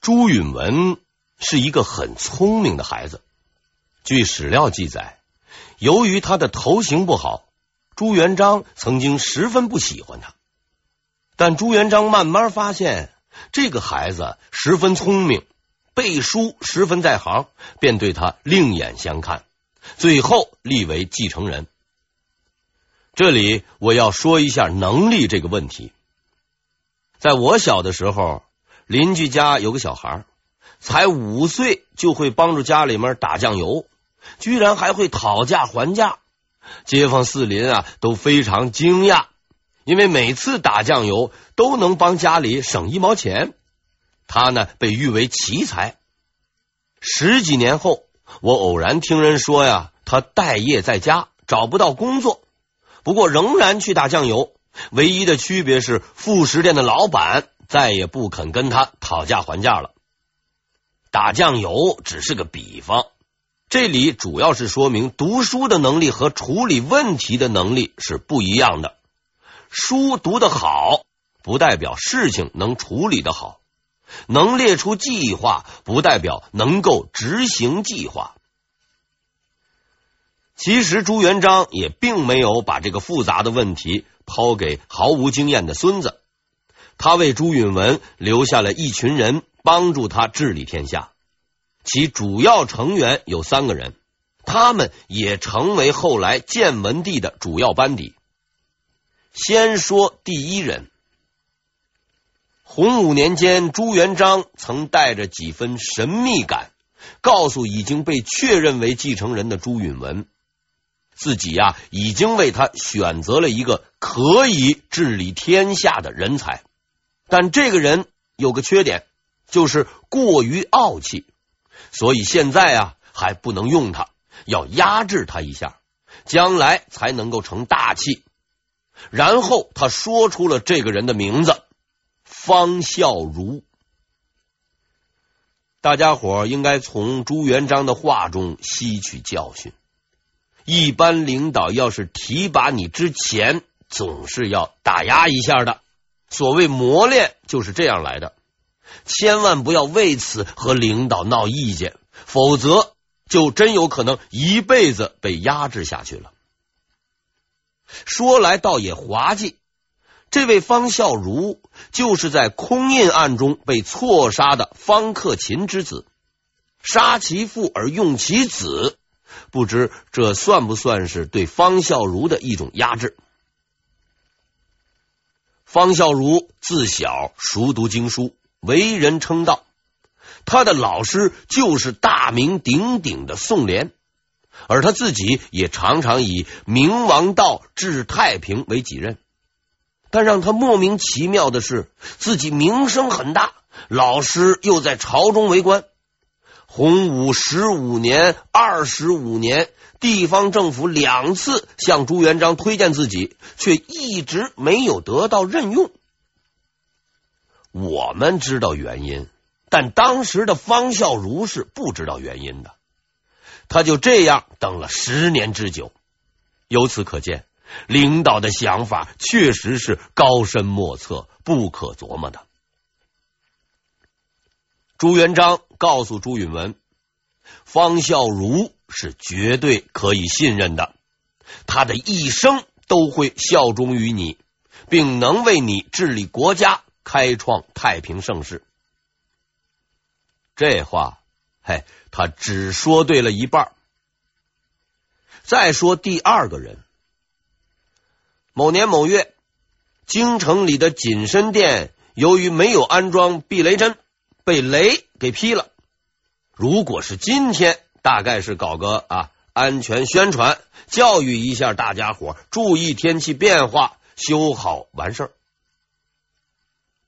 朱允文是一个很聪明的孩子。据史料记载，由于他的头型不好，朱元璋曾经十分不喜欢他。但朱元璋慢慢发现这个孩子十分聪明，背书十分在行，便对他另眼相看，最后立为继承人。这里我要说一下能力这个问题。在我小的时候，邻居家有个小孩，才五岁就会帮助家里面打酱油，居然还会讨价还价，街坊四邻啊都非常惊讶，因为每次打酱油都能帮家里省一毛钱。他呢被誉为奇才。十几年后，我偶然听人说呀，他待业在家，找不到工作，不过仍然去打酱油。唯一的区别是，副食店的老板再也不肯跟他讨价还价了。打酱油只是个比方，这里主要是说明读书的能力和处理问题的能力是不一样的。书读得好，不代表事情能处理得好；能列出计划，不代表能够执行计划。其实朱元璋也并没有把这个复杂的问题抛给毫无经验的孙子，他为朱允文留下了一群人帮助他治理天下，其主要成员有三个人，他们也成为后来建文帝的主要班底。先说第一人，洪武年间，朱元璋曾带着几分神秘感，告诉已经被确认为继承人的朱允文。自己呀，已经为他选择了一个可以治理天下的人才，但这个人有个缺点，就是过于傲气，所以现在啊还不能用他，要压制他一下，将来才能够成大器。然后他说出了这个人的名字——方孝孺。大家伙应该从朱元璋的话中吸取教训。一般领导要是提拔你之前，总是要打压一下的。所谓磨练就是这样来的，千万不要为此和领导闹意见，否则就真有可能一辈子被压制下去了。说来倒也滑稽，这位方孝孺就是在空印案中被错杀的方克勤之子，杀其父而用其子。不知这算不算是对方孝孺的一种压制？方孝孺自小熟读经书，为人称道，他的老师就是大名鼎鼎的宋濂，而他自己也常常以明王道治太平为己任。但让他莫名其妙的是，自己名声很大，老师又在朝中为官。洪武十五年、二十五年，地方政府两次向朱元璋推荐自己，却一直没有得到任用。我们知道原因，但当时的方孝孺是不知道原因的。他就这样等了十年之久。由此可见，领导的想法确实是高深莫测、不可琢磨的。朱元璋告诉朱允文，方孝孺是绝对可以信任的，他的一生都会效忠于你，并能为你治理国家，开创太平盛世。这话，嘿，他只说对了一半。再说第二个人，某年某月，京城里的锦身殿由于没有安装避雷针。被雷给劈了。如果是今天，大概是搞个啊安全宣传，教育一下大家伙，注意天气变化，修好完事儿。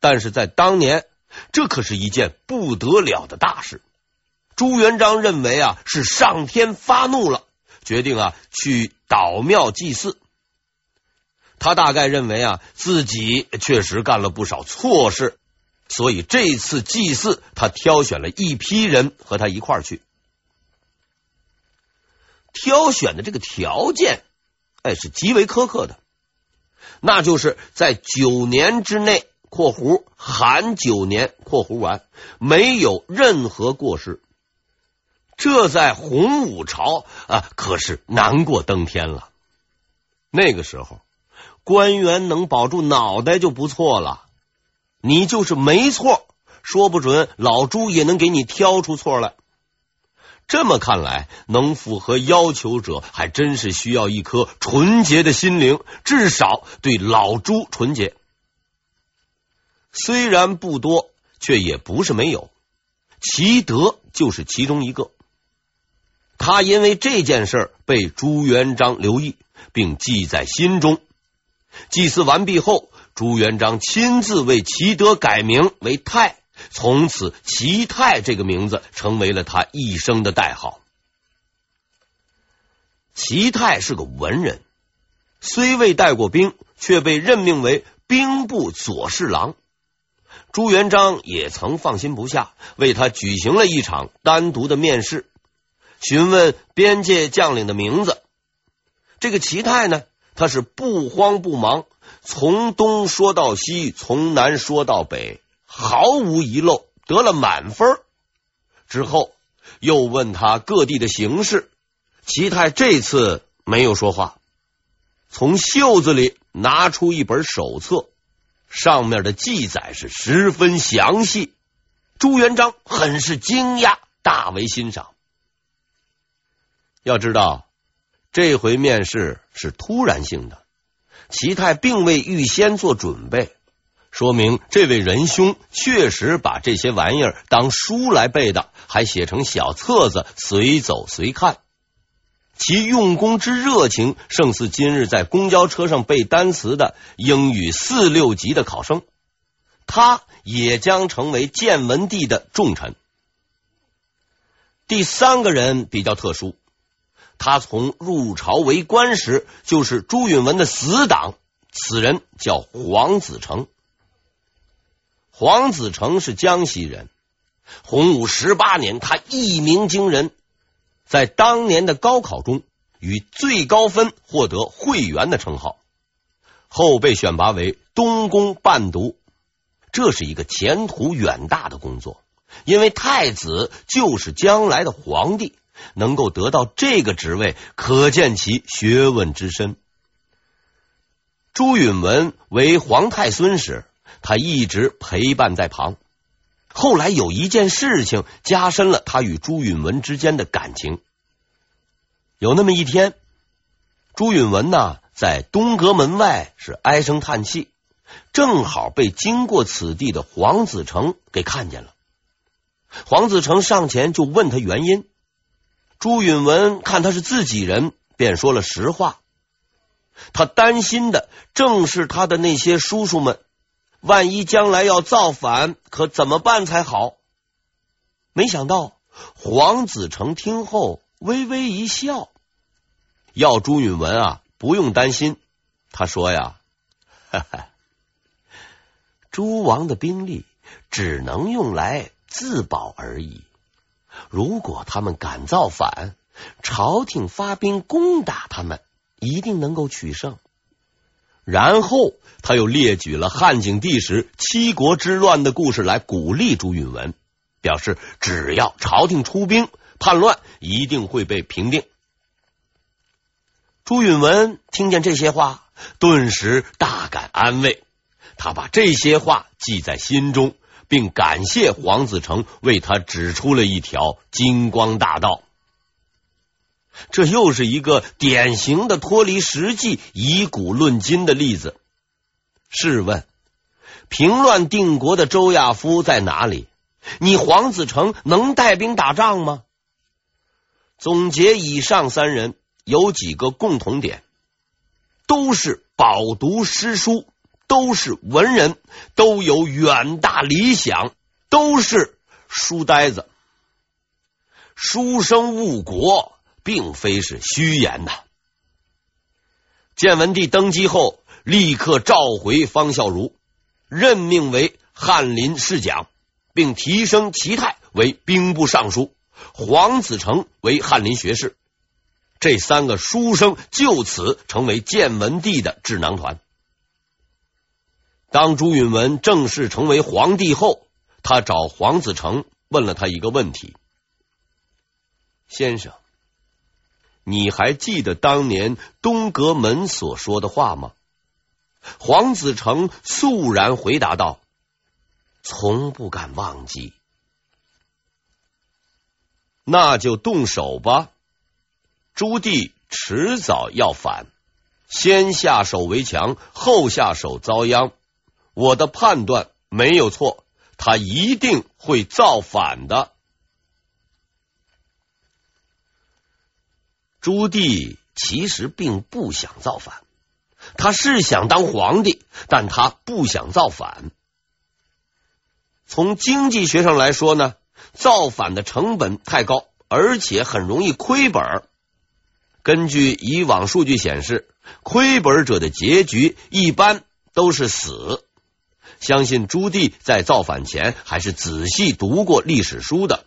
但是在当年，这可是一件不得了的大事。朱元璋认为啊，是上天发怒了，决定啊去倒庙祭祀。他大概认为啊，自己确实干了不少错事。所以这次祭祀，他挑选了一批人和他一块儿去。挑选的这个条件，哎，是极为苛刻的，那就是在九年之内括弧含九年括弧完，没有任何过失。这在洪武朝啊，可是难过登天了。那个时候，官员能保住脑袋就不错了。你就是没错，说不准老朱也能给你挑出错来。这么看来，能符合要求者，还真是需要一颗纯洁的心灵，至少对老朱纯洁。虽然不多，却也不是没有。齐德就是其中一个。他因为这件事被朱元璋留意，并记在心中。祭祀完毕后，朱元璋亲自为齐德改名为泰，从此齐泰这个名字成为了他一生的代号。齐泰是个文人，虽未带过兵，却被任命为兵部左侍郎。朱元璋也曾放心不下，为他举行了一场单独的面试。询问边界将领的名字，这个齐泰呢，他是不慌不忙，从东说到西，从南说到北，毫无遗漏，得了满分。之后又问他各地的形势，齐泰这次没有说话，从袖子里拿出一本手册，上面的记载是十分详细。朱元璋很是惊讶，大为欣赏。要知道，这回面试是突然性的，齐泰并未预先做准备，说明这位仁兄确实把这些玩意儿当书来背的，还写成小册子随走随看。其用功之热情，胜似今日在公交车上背单词的英语四六级的考生。他也将成为建文帝的重臣。第三个人比较特殊。他从入朝为官时就是朱允炆的死党，此人叫黄子成。黄子成是江西人，洪武十八年，他一鸣惊人，在当年的高考中以最高分获得会员的称号，后被选拔为东宫伴读。这是一个前途远大的工作，因为太子就是将来的皇帝。能够得到这个职位，可见其学问之深。朱允炆为皇太孙时，他一直陪伴在旁。后来有一件事情加深了他与朱允炆之间的感情。有那么一天，朱允炆呢在东阁门外是唉声叹气，正好被经过此地的黄子成给看见了。黄子成上前就问他原因。朱允炆看他是自己人，便说了实话。他担心的正是他的那些叔叔们，万一将来要造反，可怎么办才好？没想到黄子成听后微微一笑，要朱允炆啊不用担心。他说呀，哈哈，诸王的兵力只能用来自保而已。如果他们敢造反，朝廷发兵攻打他们，一定能够取胜。然后他又列举了汉景帝时七国之乱的故事来鼓励朱允炆，表示只要朝廷出兵，叛乱一定会被平定。朱允炆听见这些话，顿时大感安慰，他把这些话记在心中。并感谢黄子成为他指出了一条金光大道。这又是一个典型的脱离实际、以古论今的例子。试问，平乱定国的周亚夫在哪里？你黄子成能带兵打仗吗？总结以上三人有几个共同点，都是饱读诗书。都是文人，都有远大理想，都是书呆子。书生误国，并非是虚言呐。建文帝登基后，立刻召回方孝孺，任命为翰林侍讲，并提升齐泰为兵部尚书，黄子成为翰林学士。这三个书生就此成为建文帝的智囊团。当朱允文正式成为皇帝后，他找黄子成问了他一个问题：“先生，你还记得当年东阁门所说的话吗？”黄子成肃然回答道：“从不敢忘记。”那就动手吧。朱棣迟早要反，先下手为强，后下手遭殃。我的判断没有错，他一定会造反的。朱棣其实并不想造反，他是想当皇帝，但他不想造反。从经济学上来说呢，造反的成本太高，而且很容易亏本。根据以往数据显示，亏本者的结局一般都是死。相信朱棣在造反前还是仔细读过历史书的。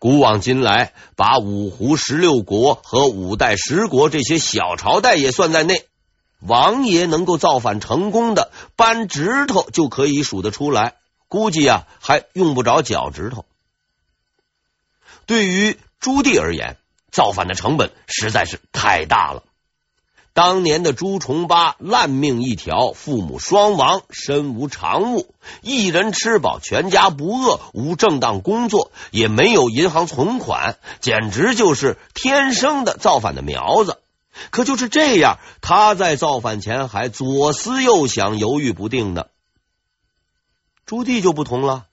古往今来，把五胡十六国和五代十国这些小朝代也算在内，王爷能够造反成功的，扳指头就可以数得出来，估计啊还用不着脚趾头。对于朱棣而言，造反的成本实在是太大了。当年的朱重八烂命一条，父母双亡，身无长物，一人吃饱，全家不饿，无正当工作，也没有银行存款，简直就是天生的造反的苗子。可就是这样，他在造反前还左思右想，犹豫不定的。朱棣就不同了，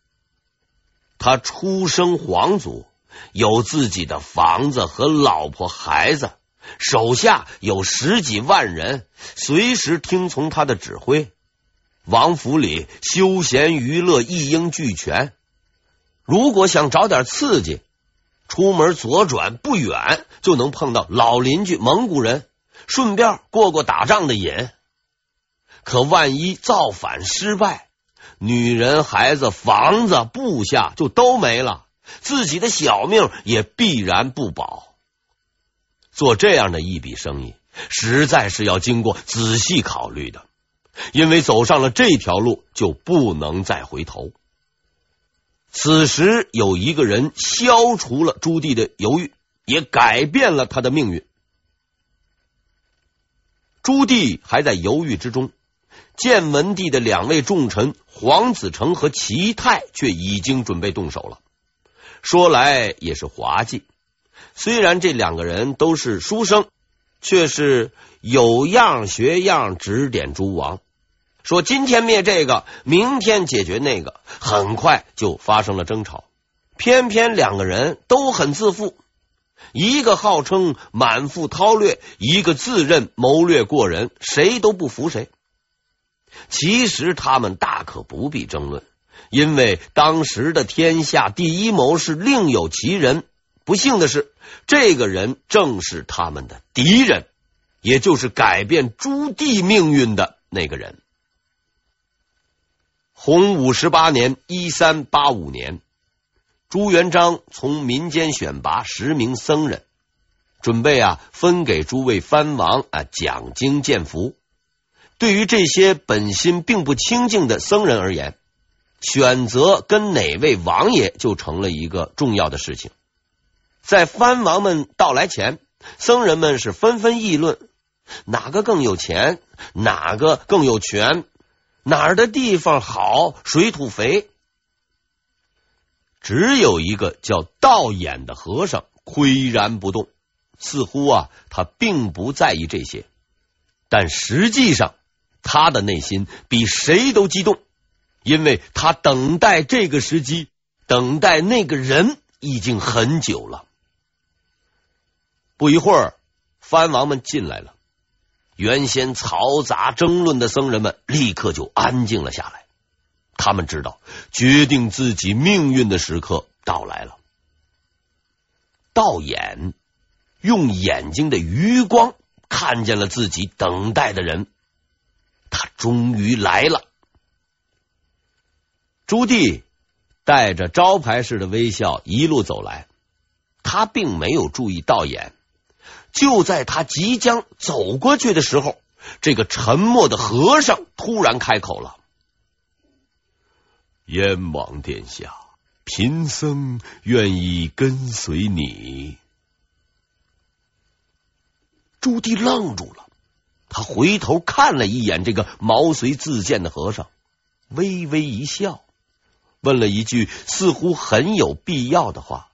他出生皇族。有自己的房子和老婆孩子，手下有十几万人，随时听从他的指挥。王府里休闲娱乐一应俱全。如果想找点刺激，出门左转不远就能碰到老邻居蒙古人，顺便过过打仗的瘾。可万一造反失败，女人、孩子、房子、部下就都没了。自己的小命也必然不保。做这样的一笔生意，实在是要经过仔细考虑的，因为走上了这条路，就不能再回头。此时有一个人消除了朱棣的犹豫，也改变了他的命运。朱棣还在犹豫之中，建文帝的两位重臣黄子成和齐泰却已经准备动手了。说来也是滑稽，虽然这两个人都是书生，却是有样学样，指点诸王，说今天灭这个，明天解决那个，很快就发生了争吵。偏偏两个人都很自负，一个号称满腹韬略，一个自认谋略过人，谁都不服谁。其实他们大可不必争论。因为当时的天下第一谋士另有其人，不幸的是，这个人正是他们的敌人，也就是改变朱棣命运的那个人。洪武十八年（一三八五年），朱元璋从民间选拔十名僧人，准备啊分给诸位藩王啊讲经建福。对于这些本心并不清净的僧人而言，选择跟哪位王爷就成了一个重要的事情。在藩王们到来前，僧人们是纷纷议论哪个更有钱，哪个更有权，哪儿的地方好，水土肥。只有一个叫道衍的和尚岿然不动，似乎啊，他并不在意这些，但实际上他的内心比谁都激动。因为他等待这个时机，等待那个人已经很久了。不一会儿，藩王们进来了，原先嘈杂争论的僧人们立刻就安静了下来。他们知道，决定自己命运的时刻到来了。道衍用眼睛的余光看见了自己等待的人，他终于来了。朱棣带着招牌式的微笑一路走来，他并没有注意道衍。就在他即将走过去的时候，这个沉默的和尚突然开口了：“燕王殿下，贫僧愿意跟随你。朱棣愣住了，他回头看了一眼这个毛遂自荐的和尚，微微一笑，问了一句似乎很有必要的话：“，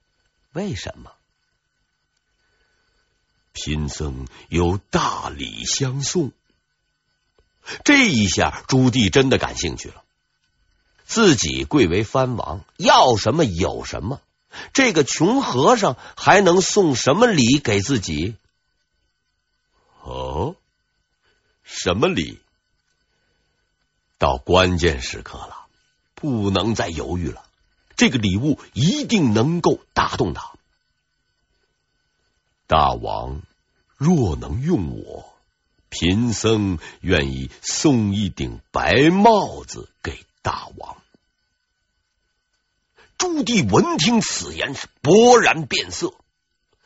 为什么？”贫僧有大礼相送。这一下，朱棣真的感兴趣了。自己贵为藩王，要什么有什么。这个穷和尚还能送什么礼给自己？哦，什么礼？到关键时刻了，不能再犹豫了。这个礼物一定能够打动他。大王若能用我，贫僧愿意送一顶白帽子给大王。朱棣闻听此言是勃然变色。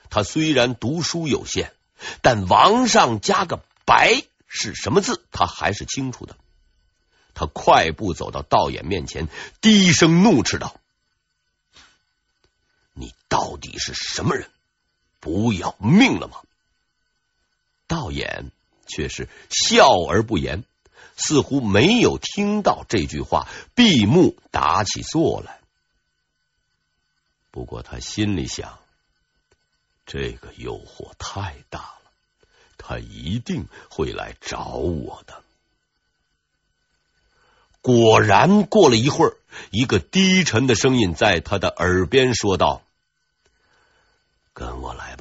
他虽然读书有限，但王上加个“白”是什么字，他还是清楚的。他快步走到道衍面前，低声怒斥道：“你到底是什么人？不要命了吗？”道衍却是笑而不言，似乎没有听到这句话，闭目打起坐来。不过他心里想，这个诱惑太大了，他一定会来找我的。果然，过了一会儿，一个低沉的声音在他的耳边说道：“跟我来。”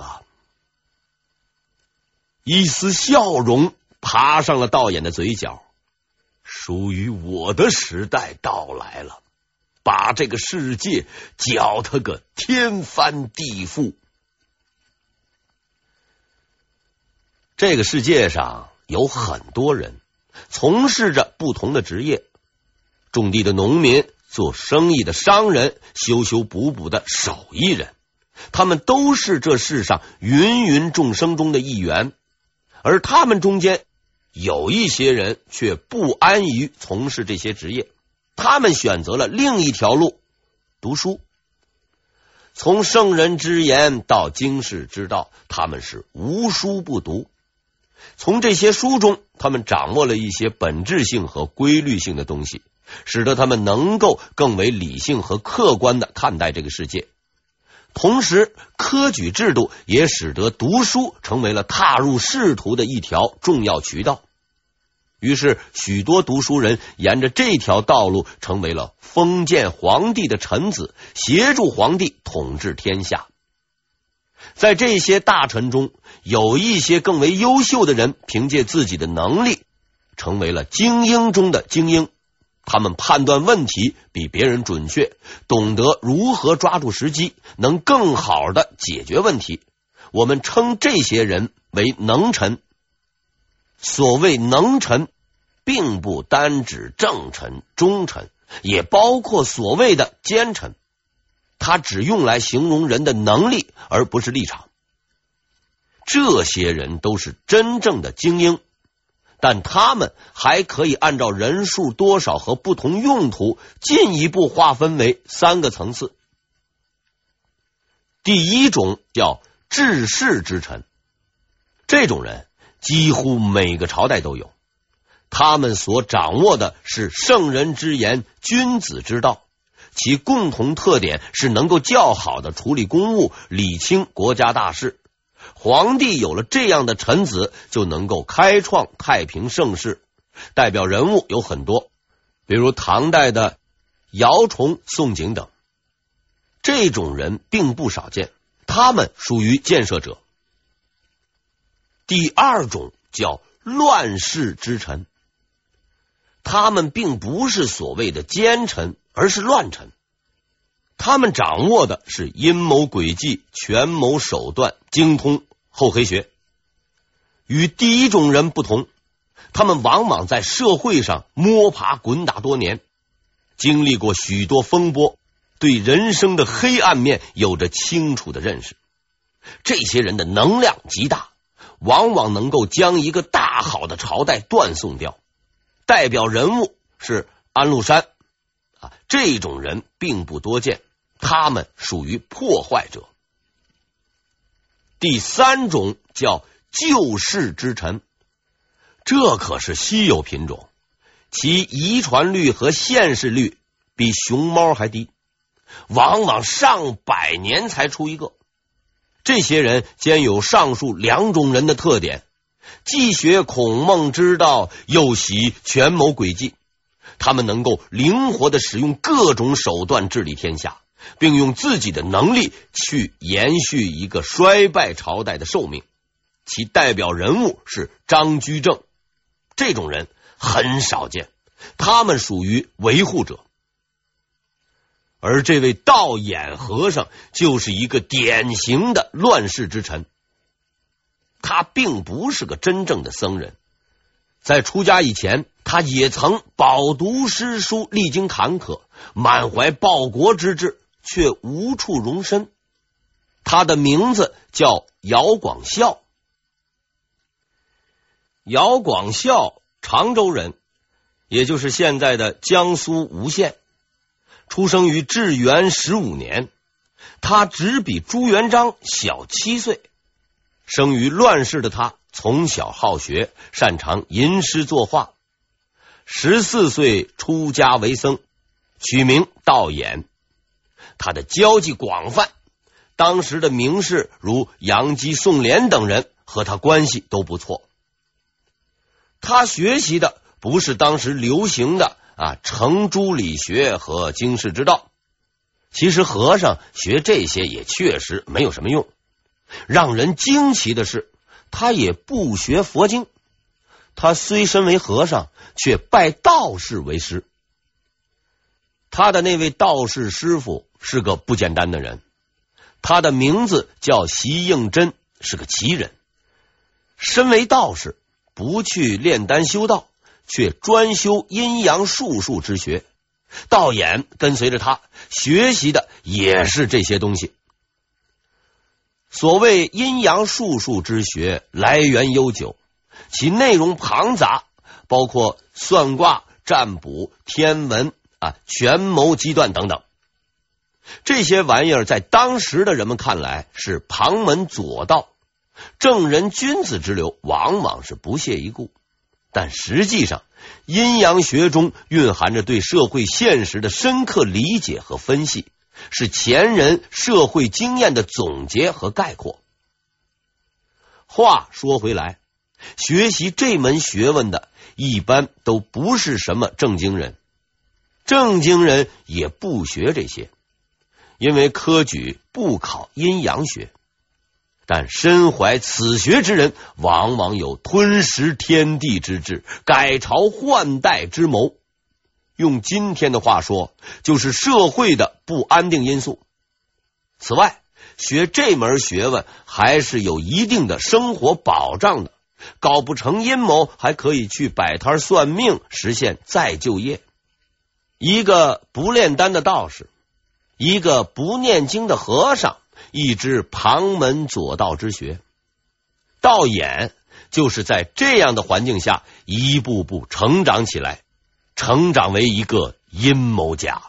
一丝笑容爬上了道衍的嘴角，属于我的时代到来了。把这个世界搅他个天翻地覆。这个世界上有很多人从事着不同的职业：种地的农民、做生意的商人、修修补补的手艺人。他们都是这世上芸芸众生中的一员，而他们中间有一些人却不安于从事这些职业。他们选择了另一条路，读书。从圣人之言到经世之道，他们是无书不读。从这些书中，他们掌握了一些本质性和规律性的东西，使得他们能够更为理性和客观的看待这个世界。同时，科举制度也使得读书成为了踏入仕途的一条重要渠道。于是，许多读书人沿着这条道路，成为了封建皇帝的臣子，协助皇帝统治天下。在这些大臣中，有一些更为优秀的人，凭借自己的能力，成为了精英中的精英。他们判断问题比别人准确，懂得如何抓住时机，能更好的解决问题。我们称这些人为能臣。所谓能臣，并不单指正臣、忠臣，也包括所谓的奸臣。他只用来形容人的能力，而不是立场。这些人都是真正的精英，但他们还可以按照人数多少和不同用途，进一步划分为三个层次。第一种叫治世之臣，这种人。几乎每个朝代都有，他们所掌握的是圣人之言、君子之道，其共同特点是能够较好的处理公务、理清国家大事。皇帝有了这样的臣子，就能够开创太平盛世。代表人物有很多，比如唐代的姚崇、宋璟等，这种人并不少见，他们属于建设者。第二种叫乱世之臣，他们并不是所谓的奸臣，而是乱臣。他们掌握的是阴谋诡计、权谋手段，精通厚黑学。与第一种人不同，他们往往在社会上摸爬滚打多年，经历过许多风波，对人生的黑暗面有着清楚的认识。这些人的能量极大。往往能够将一个大好的朝代断送掉。代表人物是安禄山这种人并不多见，他们属于破坏者。第三种叫救世之臣，这可是稀有品种，其遗传率和现世率比熊猫还低，往往上百年才出一个。这些人兼有上述两种人的特点，既学孔孟之道，又习权谋诡计。他们能够灵活的使用各种手段治理天下，并用自己的能力去延续一个衰败朝代的寿命。其代表人物是张居正，这种人很少见，他们属于维护者。而这位道衍和尚就是一个典型的乱世之臣，他并不是个真正的僧人，在出家以前，他也曾饱读诗书，历经坎坷，满怀报国之志，却无处容身。他的名字叫姚广孝，姚广孝，常州人，也就是现在的江苏吴县。出生于至元十五年，他只比朱元璋小七岁。生于乱世的他，从小好学，擅长吟诗作画。十四岁出家为僧，取名道衍。他的交际广泛，当时的名士如杨基、宋濂等人和他关系都不错。他学习的不是当时流行的。啊，程朱理学和经世之道，其实和尚学这些也确实没有什么用。让人惊奇的是，他也不学佛经。他虽身为和尚，却拜道士为师。他的那位道士师傅是个不简单的人，他的名字叫席应真，是个奇人。身为道士，不去炼丹修道。却专修阴阳术数之学，道衍跟随着他学习的也是这些东西。所谓阴阳术数之学，来源悠久，其内容庞杂，包括算卦、占卜、天文啊、权谋机断等等。这些玩意儿在当时的人们看来是旁门左道，正人君子之流往往是不屑一顾。但实际上，阴阳学中蕴含着对社会现实的深刻理解和分析，是前人社会经验的总结和概括。话说回来，学习这门学问的，一般都不是什么正经人，正经人也不学这些，因为科举不考阴阳学。但身怀此学之人，往往有吞食天地之志、改朝换代之谋。用今天的话说，就是社会的不安定因素。此外，学这门学问还是有一定的生活保障的，搞不成阴谋，还可以去摆摊算命，实现再就业。一个不炼丹的道士，一个不念经的和尚。一支旁门左道之学，道演就是在这样的环境下一步步成长起来，成长为一个阴谋家。